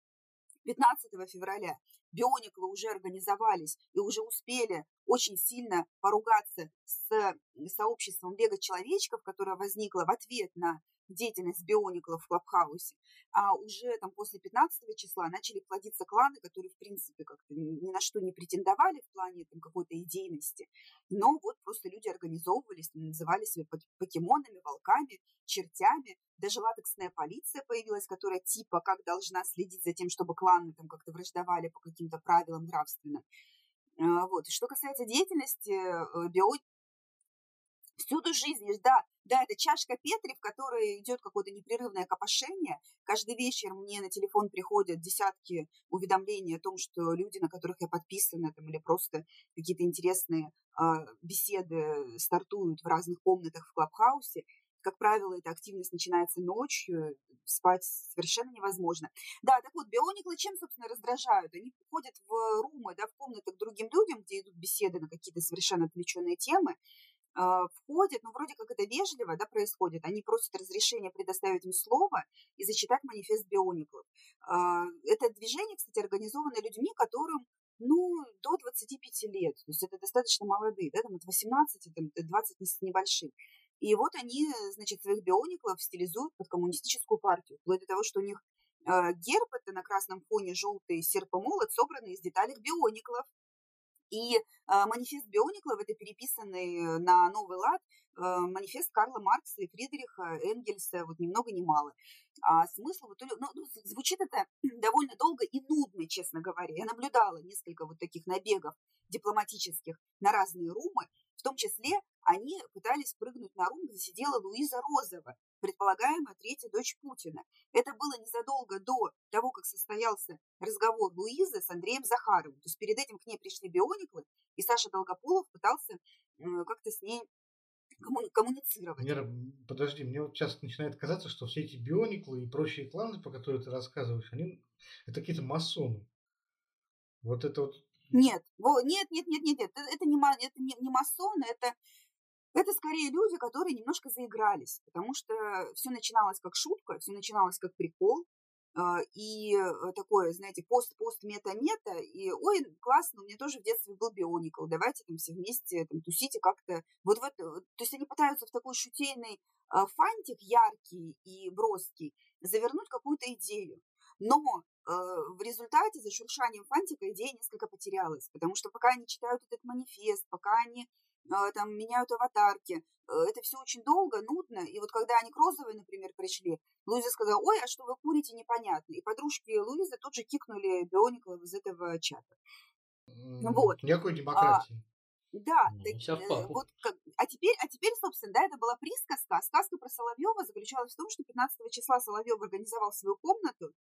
15 февраля. Биониклы уже организовались и уже успели очень сильно поругаться с сообществом лего-человечков, которое возникло в ответ на деятельность биониклов в Клабхаусе, а уже там после 15 числа начали плодиться кланы, которые, в принципе, как-то ни на что не претендовали в плане там, какой-то идейности, но вот просто люди организовывались, называли себя покемонами, волками, чертями, даже латексная полиция появилась, которая типа как должна следить за тем, чтобы кланы там как-то враждовали по каким-то правилам нравственно. А, вот. И что касается деятельности э, био... Всюду жизнь, да, да, это чашка Петри, в которой идет какое-то непрерывное копошение. Каждый вечер мне на телефон приходят десятки уведомлений о том, что люди, на которых я подписана, там, или просто какие-то интересные э, беседы стартуют в разных комнатах в Клабхаусе. Как правило, эта активность начинается ночью, спать совершенно невозможно. Да, так вот, биониклы чем, собственно, раздражают? Они ходят в румы, да, в комнаты к другим людям, где идут беседы на какие-то совершенно отвлеченные темы, а, входят, ну, вроде как это вежливо, да, происходит, они просят разрешения предоставить им слово и зачитать манифест биониклов. А, это движение, кстати, организовано людьми, которым, ну, до 25 лет, то есть это достаточно молодые, да, там от 18 там, до 20 с. И вот они, значит, своих биониклов стилизуют под коммунистическую партию, вплоть до того, что у них а, герб это на красном фоне желтый серп и молот, собранный из деталей биониклов. И э, манифест Биониклов – это переписанный э, на новый лад э, манифест Карла Маркса и Фридриха Энгельса, вот ни много ни мало. А смысл, вот, ну, ну, звучит это довольно долго и нудно, честно говоря. Я наблюдала несколько вот таких набегов дипломатических на разные румы, в том числе они пытались прыгнуть на рум, где сидела Луиза Розова, предполагаемая третья дочь Путина. Это было незадолго до того, как состоялся разговор Луизы с Андреем Захаровым. То есть перед этим к ней пришли биониклы, и Саша Долгополов пытался как-то с ней коммуницировать. Вера, подожди, мне вот сейчас начинает казаться, что все эти биониклы и прочие кланы, по которым ты рассказываешь, они это какие-то масоны. Вот это вот нет, нет, нет, нет, нет, нет, это не, это не, не масоны, это это скорее люди, которые немножко заигрались, потому что все начиналось как шутка, все начиналось как прикол, а, и э, такое, знаете, пост-пост-мета-мета, и ой, классно, у меня тоже в детстве был бионикл, давайте там все вместе там тусите как-то. Вот в это, то есть они пытаются в такой шутейный а, фантик яркий и броский завернуть какую-то идею. Но э, в результате за шуршанием фантика идея несколько потерялась, потому что пока они читают этот манифест, пока они а, там меняют аватарки. Э, это все очень долго, нудно. И вот когда они к Розовой, например, пришли, Луиза сказала, ой, а что вы курите, непонятно. И подружки Луизы тут же кикнули Бионикла из этого чата. Вот. Никакой демократии. А, да, ну, так, э, вот как, а теперь, а теперь, собственно, да, это была присказка. Сказка про Соловьева заключалась в том, что 15 числа Соловьев организовал свою комнату,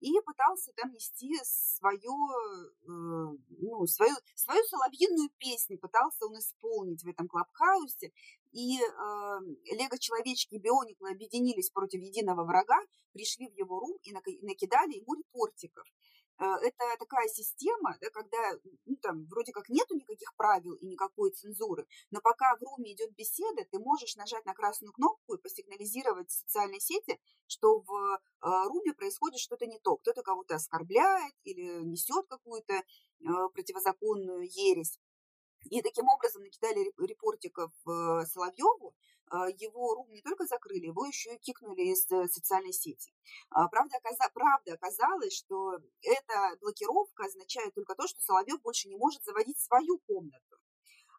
и пытался там нести свою, э, ну, свою, свою соловьиную песню, пытался он исполнить в этом клабхаусе. И э, Лего-человечки и Биониклы объединились против единого врага, пришли в его рум и накидали ему репортиков. Э, это такая система, да, когда ну, там вроде как нету никаких правил и никакой цензуры, но пока в руме идет беседа, ты можешь нажать на красную кнопку и посигнализировать социальной сети, что в э, руме происходит что-то не то. Кто-то кого-то оскорбляет или несет какую-то э, противозаконную ересь. И таким образом накидали репортиков Соловьеву, а, его рум не только закрыли, его еще и кикнули из э, социальной сети. А, правда, оказа... Правда оказалось, что эта блокировка означает только то, что Соловьев больше не может заводить свою комнату.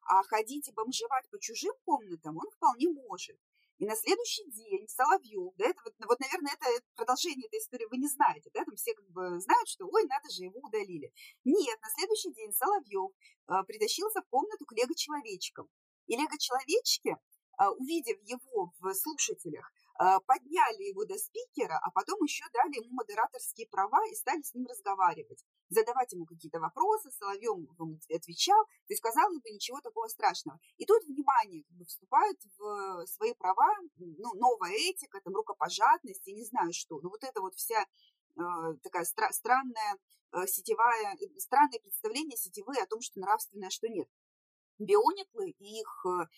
А ходить и бомжевать по чужим комнатам он вполне может. И на следующий день Соловьев, да, это вот, вот, наверное, это продолжение этой истории вы не знаете, да, там все как бы знают, что, ой, надо же, его удалили. Нет, на следующий день Соловьев э, притащился в комнату к лего-человечкам. И лего-человечки а, увидев его в слушателях, а, подняли его до спикера, а потом еще дали ему модераторские права и стали с ним разговаривать, задавать ему какие-то вопросы, Соловьев ему отвечал, то есть, казалось бы, ничего такого страшного. И тут, внимание, как бы вступают в свои права, ну, новая этика, там, рукопожатность, я не знаю что, но вот это вот вся э, такая стра- странная э, сетевая, странное представление сетевые о том, что нравственное, а что нет. Биониклы и их а,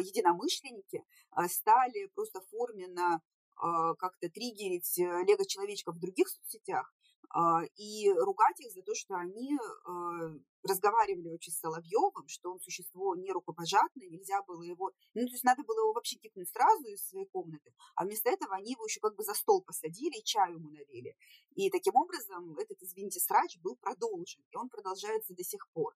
единомышленники а, стали просто форменно а, как-то триггерить э, лего-человечков в других соцсетях, а, и ругать их за то, что они а, разговаривали очень с Соловьевым, что он существо не рукопожатное, нельзя было его, ну, то есть надо было его вообще кикнуть сразу из своей комнаты, а вместо этого они его еще как бы за стол посадили и чаю ему налили. И таким образом этот, извините, срач был продолжен, и он продолжается до сих пор.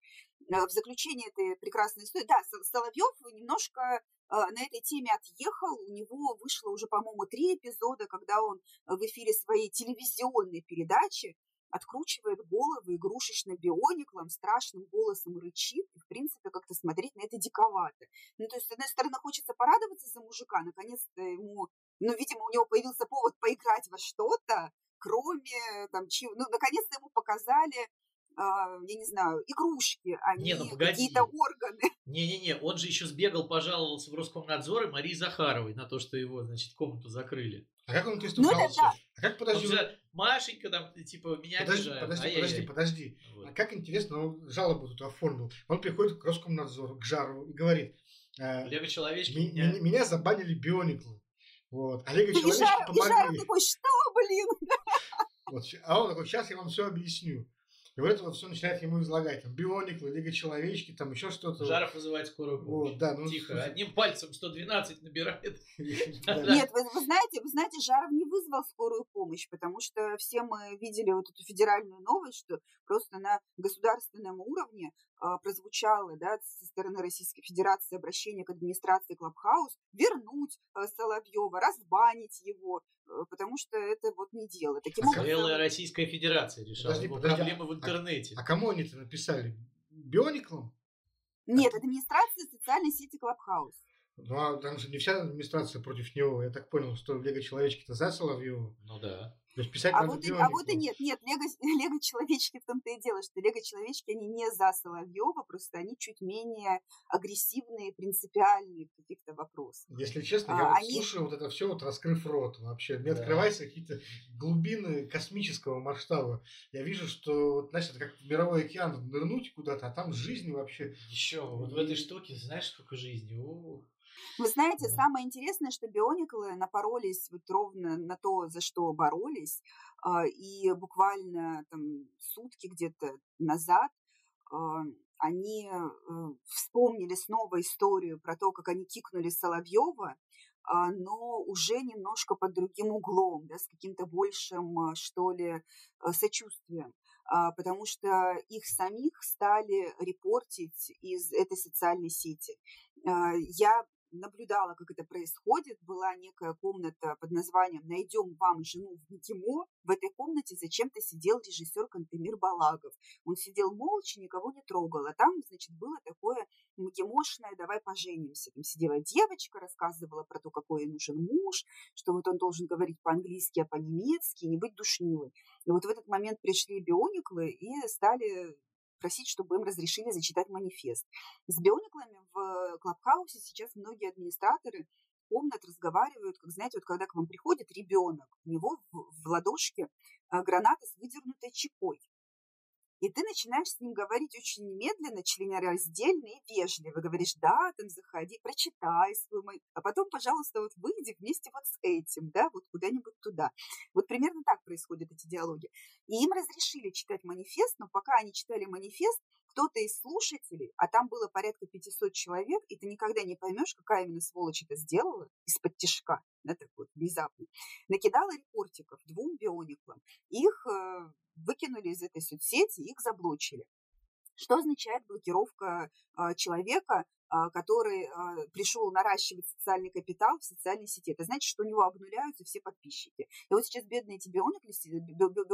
А, в заключение этой прекрасной истории, да, Соловьев немножко а, на этой теме отъехал. У него вышло уже, по-моему, три эпизода, когда он в эфире своей телевизионной передачи откручивает головы игрушечно биониклом, страшным голосом рычит, и, в принципе, как-то смотреть на это диковато. Ну, то есть, с одной стороны, хочется порадоваться за мужика, наконец-то ему, ну, видимо, у него появился повод поиграть во что-то, кроме, там, чего, ну, наконец-то ему показали я не знаю, игрушки, а не, ну, какие-то органы. Не-не-не, он же еще сбегал, пожаловался в Роскомнадзор и Марии Захаровой на то, что его, значит, комнату закрыли. А как он есть ну, да. А как, подожди? Он Машенька там, типа, меня подожди, обижает. Подожди, Ай-яй-яй. подожди, подожди. Вот. А как интересно, он жалобу тут оформил. Он приходит к Роскомнадзору, к Жарову и говорит, э, Лего человечки. меня- ми- меня забанили биониклы. Вот. А Лего И человечки Жаров, и Жаров помогли. такой, что, блин? Вот, а он такой, сейчас я вам все объясню. И вот это вот все начинает ему излагать. Там биониклы, лего человечки, там еще что-то. Жаров вызывает скорую помощь. Вот, да, ну, Тихо. слушай. Одним пальцем 112 набирает. Нет, вы, знаете, вы знаете, Жаров не вызвал скорую помощь, потому что все мы видели вот эту федеральную новость, что просто на государственном уровне прозвучало да, со стороны Российской Федерации обращение к администрации Клабхаус вернуть а, Соловьева, разбанить его, а, потому что это вот не дело. Таким А образом, Целая Российская Федерация решала Подожди, его подожди, проблемы в интернете. А кому они это написали? Биониклам? нет, администрация социальной сети Клабхаус. Ну, а там же не вся администрация против него. Я так понял, что лего человечки-то за Соловьева. Ну да. То есть писать А вот, и, а вот и нет, нет, Лего, Лего человечки в том-то и дело, что Лего человечки, они не за Соловьева, просто они чуть менее агрессивные, принципиальные в каких-то вопросах. Если честно, А, я вот они- слушаю вот это все, вот раскрыв рот вообще. Мне Да. открываются какие-то глубины космического масштаба. Я вижу, что, вот, знаешь, это как в мировой океан нырнуть куда-то, а там жизни вообще. Еще вот в этой штуке, знаешь, сколько жизни? О, Вы знаете, Да. самое интересное, что биониклы напоролись вот ровно на то, за что боролись, а, и буквально там сутки где-то назад а, они э, вспомнили снова историю про то, как они кикнули Соловьева, а, но уже немножко под другим углом, да, с каким-то большим, что ли, э, сочувствием. Потому что их самих стали репортить из этой социальной сети. Я наблюдала, как это происходит. Была некая комната под названием «Найдем вам жену в МГИМО». В этой комнате зачем-то сидел режиссер Кантемир Балагов. Он сидел молча, никого не трогал. А там, значит, было такое МГИМОшное «давай поженимся». Там сидела девочка, рассказывала про то, какой ей нужен муж, что вот он должен говорить по-английски, а по-немецки, не быть душнилой. И вот в этот момент пришли биониклы и стали просить, чтобы им разрешили зачитать манифест. С биониклами в Клабхаусе сейчас многие администраторы комнат разговаривают, как знаете, вот когда к вам приходит ребенок, у него в, в ладошке а, граната с выдернутой чекой. И ты начинаешь с ним говорить очень медленно, членораздельно и вежливо. Говоришь, да, там заходи, прочитай свой мой. А потом, пожалуйста, вот выйди вместе вот с этим, да, вот куда-нибудь туда. Вот примерно так происходят эти диалоги. И им разрешили читать манифест, но пока они читали манифест, кто-то из слушателей, а там было порядка 500 человек, и ты никогда не поймешь, какая именно сволочь это сделала из-под тишка, да, так вот, внезапно, накидала репортиков двум биониклам. Их э, выкинули из этой соцсети, их заблочили. Что означает блокировка э, человека, который э, пришел наращивать социальный капитал в социальной сети? Это значит, что у него обнуляются все подписчики. И вот сейчас бедные эти биониклы,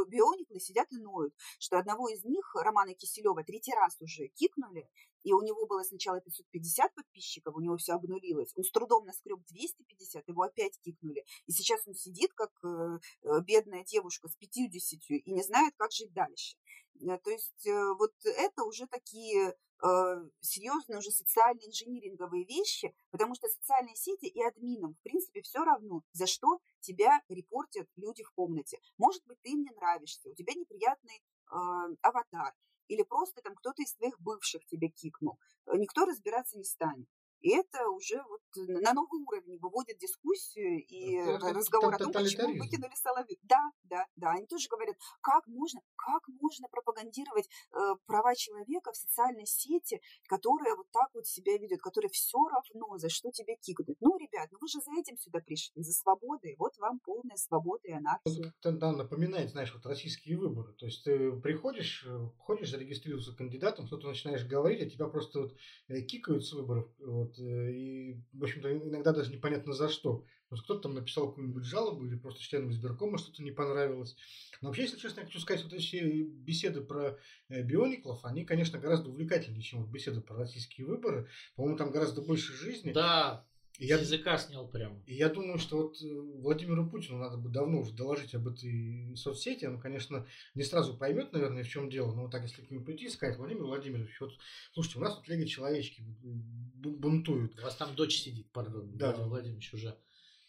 биониклы сидят и ноют, что одного из них, Романа Киселева, третий раз уже кикнули, и у него было сначала 550 подписчиков, у него все обнулилось. Он с трудом наскреб 250, его опять кикнули. И сейчас он сидит, как э, э, бедная девушка с 50 и не знает, как жить дальше. Э, То есть э, вот это уже такие э, серьезные уже социальные инжиниринговые вещи, потому что социальные сети и админам, в принципе, все равно, за что тебя репортят люди в комнате. Может быть, ты им не нравишься, у тебя неприятный э, аватар, или просто там кто-то из твоих бывших тебя кикнул. Никто разбираться не станет. И это уже вот на новый уровень выводит дискуссию и Это- это разговор о том, почему выкинули Соловьев. Да, да, да. Они тоже говорят, как можно, как можно пропагандировать э, права человека в социальной сети, которая вот так вот себя ведет, которая все равно, за что тебя кикают. Ну, ребят, ну вы же за этим сюда пришли, за свободой. Вот вам полная свобода и анархия. Это да, напоминает, знаешь, вот российские выборы. То есть ты приходишь, э, ходишь, зарегистрировался кандидатом, что-то начинаешь говорить, а тебя просто вот э, кикают с выборов. Вот, э, и, в общем-то, иногда даже непонятно за что. Вот кто-то там написал какую-нибудь жалобу или просто членам избиркома что-то не понравилось. Но вообще, если честно, я хочу сказать, вот эти беседы про э, биониклов, они, конечно, гораздо увлекательнее, чем вот беседы про российские выборы. По-моему, там гораздо больше жизни. Да, я, языка снял прям. и я думаю, что вот э, Владимиру Путину надо бы давно уже доложить об этой соцсети. Он, конечно, не сразу поймет, наверное, в чем дело. Но вот так, если к нему прийти и сказать, Владимир Владимирович, вот слушайте, у нас тут Лего человечки бу- бунтуют. У вас там дочь сидит, пардон, Да. Владимир Владимирович уже.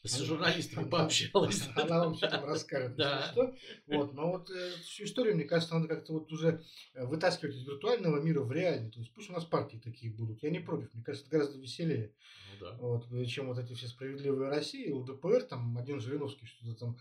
С журналистами пообщалась. Она вам все там расскажет. Да. Что. Вот, но вот э, всю историю, мне кажется, надо как-то вот уже э, вытаскивать из виртуального мира в реальный. То есть пусть у нас партии такие будут. Я не против. Мне кажется, это гораздо веселее. Ну, да. вот, чем вот эти все справедливые России. У ДПР там один Жириновский что-то там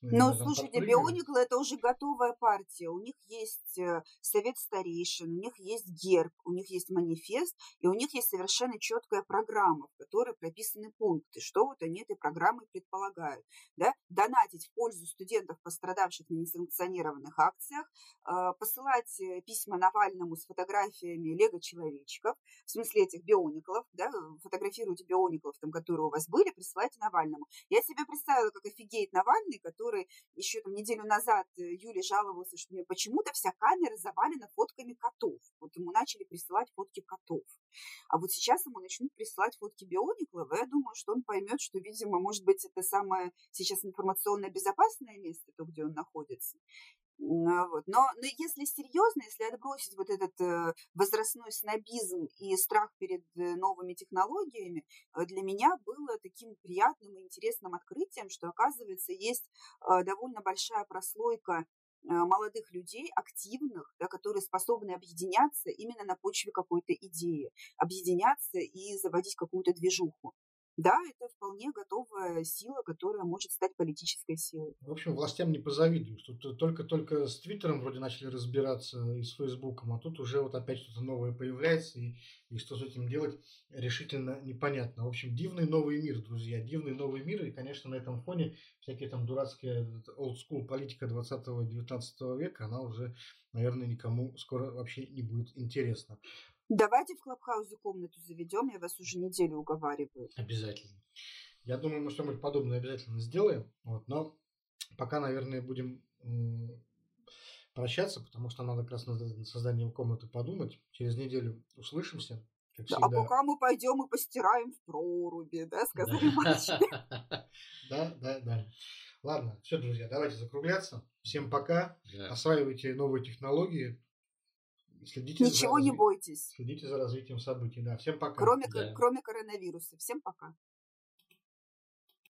ну, слушайте, Бионикл это уже готовая партия. У них есть э, совет старейшин, у них есть герб, у них есть манифест, и у них есть совершенно четкая программа, в которой прописаны пункты, что вот они этой программой предполагают. Да? Донатить в пользу студентов, пострадавших на несанкционированных акциях, а, посылать э, письма Навальному с фотографиями лего-человечков, в смысле этих биониклов, да, фотографируйте биониклов, там, которые у вас были, присылайте Навальному. Я себе представила, как офигеет Навальный, который который еще там неделю назад э, Юля жаловался, что мне почему-то вся камера завалена фотками котов. Вот ему начали присылать фотки котов. А вот сейчас ему начнут присылать фотки биониклов, и я думаю, что он поймет, что, видимо, может быть, это самое сейчас информационно безопасное место, то, где он находится. Вот. Но, но если серьезно, если отбросить вот этот э, возрастной снобизм и страх перед э, новыми технологиями, э, для меня было таким приятным и интересным открытием, что, оказывается, есть довольно большая прослойка молодых людей, активных, да, которые способны объединяться именно на почве какой-то идеи, объединяться и заводить какую-то движуху. Да, это вполне готовая сила, которая может стать политической силой. В общем, властям не позавидуешь. Тут только-только с Твиттером вроде начали разбираться и с Фейсбуком, а тут уже вот опять что-то новое появляется, и, и что с этим делать решительно непонятно. В общем, дивный новый мир, друзья, дивный новый мир, и, конечно, на этом фоне всякие там дурацкие old school политика 20-19 века, она уже, наверное, никому скоро вообще не будет интересна. Давайте в Клабхаузе комнату заведем, я вас уже неделю уговариваю. Обязательно. Я думаю, мы что-нибудь подобное обязательно сделаем. Вот, но пока, наверное, будем прощаться, потому что надо как раз над созданием комнаты подумать. Через неделю услышимся. Как да, а пока мы пойдем и постираем в проруби, да, сказали мальчики. Да, да, да. Ладно, все, друзья, давайте закругляться. Всем пока. Осваивайте новые технологии, Следите Ничего за, не бойтесь. Следите за развитием событий. Да, всем пока. Кроме, да. кроме коронавируса. Всем пока.